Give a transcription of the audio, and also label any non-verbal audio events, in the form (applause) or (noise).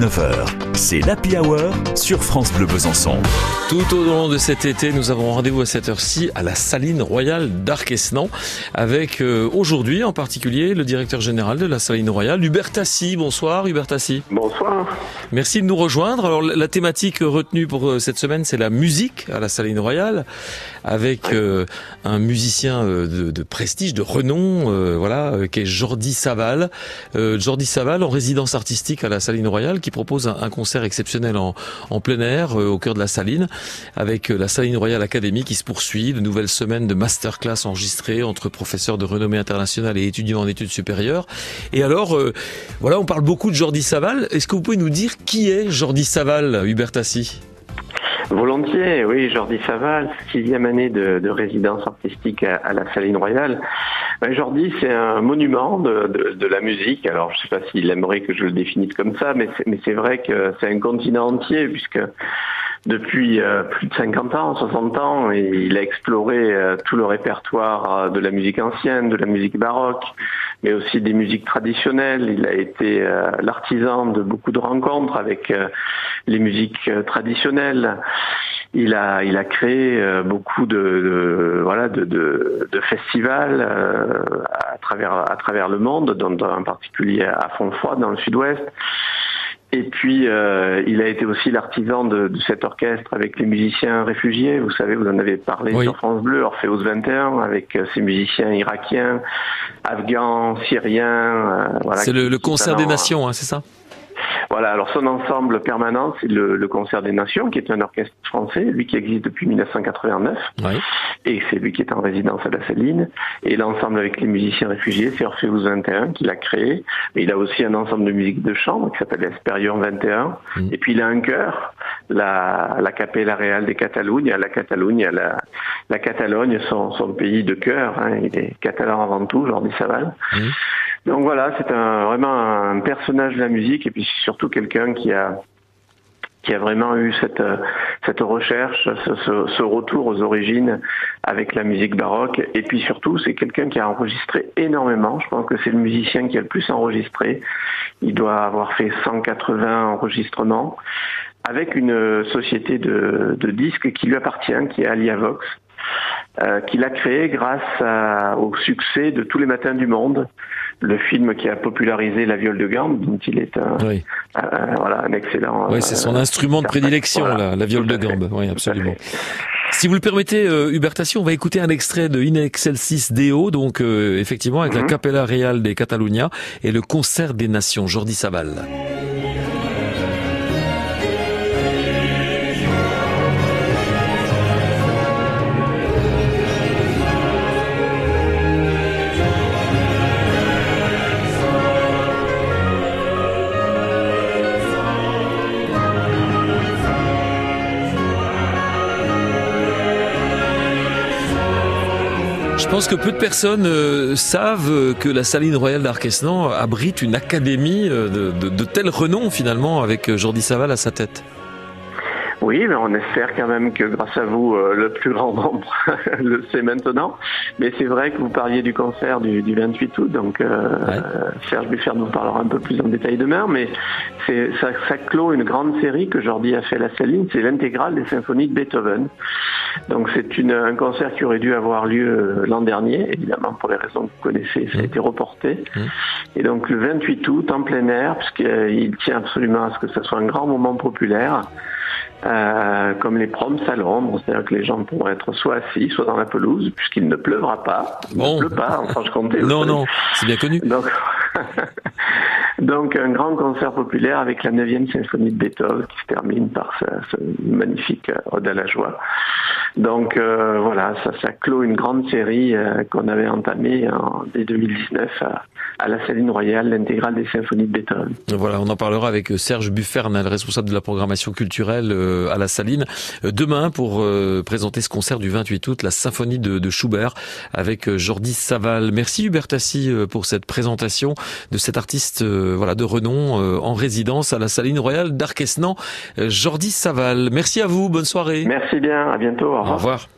19h, c'est l'Happy Hour sur France Bleu Besançon. Tout au long de cet été, nous avons rendez-vous à cette heure-ci à la Saline Royale d'Arquesnan avec euh, aujourd'hui en particulier le directeur général de la Saline Royale, Hubert Tassi. Bonsoir Hubert Tassi. Bonsoir. Merci de nous rejoindre. Alors la thématique retenue pour euh, cette semaine, c'est la musique à la Saline Royale avec euh, un musicien de, de, prestige, de renom, voilà, qui est Jordi Saval. Jordi Saval en résidence artistique à la Saline Royale qui propose un, concert exceptionnel en, plein air au cœur de la Saline avec euh, la Saline Royale Academy qui se poursuit, de nouvelles semaines de masterclass enregistrées entre professeurs de renommée internationale et étudiants en études supérieures. Et alors, euh, voilà, on parle beaucoup de Jordi Saval. Est-ce que vous pouvez nous dire qui est Jordi Saval, Hubert Tassi Volontiers, oui, Jordi Saval, sixième année de, résidence artistique à, la Saline Royale. Ben, Jordi, c'est un monument de, la musique. Alors, je ne sais pas s'il aimerait que je le définisse comme ça, mais c'est vrai que c'est un continent entier, puisque depuis euh, plus de 50 ans, 60 ans, il a exploré euh, tout le répertoire de la musique ancienne, de la musique baroque, mais aussi des musiques traditionnelles. Il a été l'artisan de beaucoup de rencontres avec les musiques traditionnelles. Il a, il a créé beaucoup de, voilà de, de, de festivals à travers à travers le monde, dans, en particulier à Fontfroid dans le Sud-Ouest. Et puis, euh, il a été aussi l'artisan de, de, cet orchestre avec les musiciens réfugiés. Vous savez, vous en avez parlé sur France Bleu, Orpheus 21, avec euh, ces musiciens irakiens, afghans, syriens. Euh, voilà, c'est le, le concert des nations, hein, c'est ça? Voilà, alors son ensemble permanent, c'est le, le, Concert des Nations, qui est un orchestre français, lui qui existe depuis 1989, oui. et c'est lui qui est en résidence à la Saline. Et l'ensemble avec les musiciens réfugiés, c'est Orpheus 21 qui l'a créé. Mais il a aussi un ensemble de musique de chambre qui s'appelle Esperion 21. Mm. Et puis il a un chœur, la, la Capella Real de Catalunya, la Catalogne, la, la Catalogne, son, son pays de cœur. Hein, il est catalan avant tout, Jordi Saval. Mm. Donc voilà, c'est vraiment un personnage de la musique et puis surtout quelqu'un qui a qui a vraiment eu cette cette recherche, ce, ce, retour aux origines avec la musique baroque. Et puis surtout, c'est quelqu'un qui a enregistré énormément. Je pense que c'est le musicien qui a le plus enregistré. Il doit avoir fait 180 enregistrements avec une société de, de disques qui lui appartient, qui est Aliavox. Euh, qu'il a créé grâce au succès de Tous les matins du monde, le film qui a popularisé la viole de gambe, dont il est un, voilà, un excellent. Oui, c'est son euh, instrument de prédilection, la viole de gambe. Oui, absolument. Si vous le permettez, euh, on va écouter un extrait de In Excelsis Deo, donc euh, effectivement avec la mhm. Capella Real des Catalunya et le Concert des Nations, Jordi Saval. Je pense que peu de personnes euh, savent que la Saline Royale d'Arquesnan abrite une académie euh, de, de, tel renom finalement avec euh, Jordi Saval à sa tête. Oui, mais on espère quand même que grâce à vous, euh, le plus grand nombre (laughs) le sait maintenant. Mais c'est vrai que vous parliez du concert du, du 28 août, donc euh, Serge Buffert nous parlera un peu plus en détail demain, mais c'est ça, ça, clôt une grande série que Jordi a fait à la Saline, c'est l'intégrale des symphonies de Beethoven. Donc c'est un concert qui aurait dû avoir lieu euh, l'an dernier, évidemment pour les raisons que vous connaissez, ça a mmh. été reporté. Mmh. Et donc le 28 août, en plein air, puisqu'il tient absolument à ce que ce soit un grand moment populaire, euh, comme les proms à Londres, c'est-à-dire que les gens pourront être soit assis, soit dans la pelouse, puisqu'il ne pleuvra pas. Il ne pleut pas en Franche-Comté. non, non, c'est bien connu. Donc, (laughs) Donc, un grand concert populaire avec la 9e symphonie de Beethoven qui se termine par ce, magnifique euh, Ode à la joie. Donc euh, voilà, ça, clôt une grande série euh, qu'on avait entamée en, dès 2019 à, la Saline Royale, l'intégrale des symphonies de Beethoven. Voilà, on en parlera avec Serge Buffern, le responsable de la programmation culturelle à la Saline, demain pour présenter ce concert du 28 août, la symphonie de, de Schubert avec Jordi Saval. Merci Hubert Tassi pour cette présentation de cet artiste voilà de renom en résidence à la Saline Royale d'Arquesnan, Jordi Saval. Merci à vous, bonne soirée. Merci bien, à bientôt. Au revoir.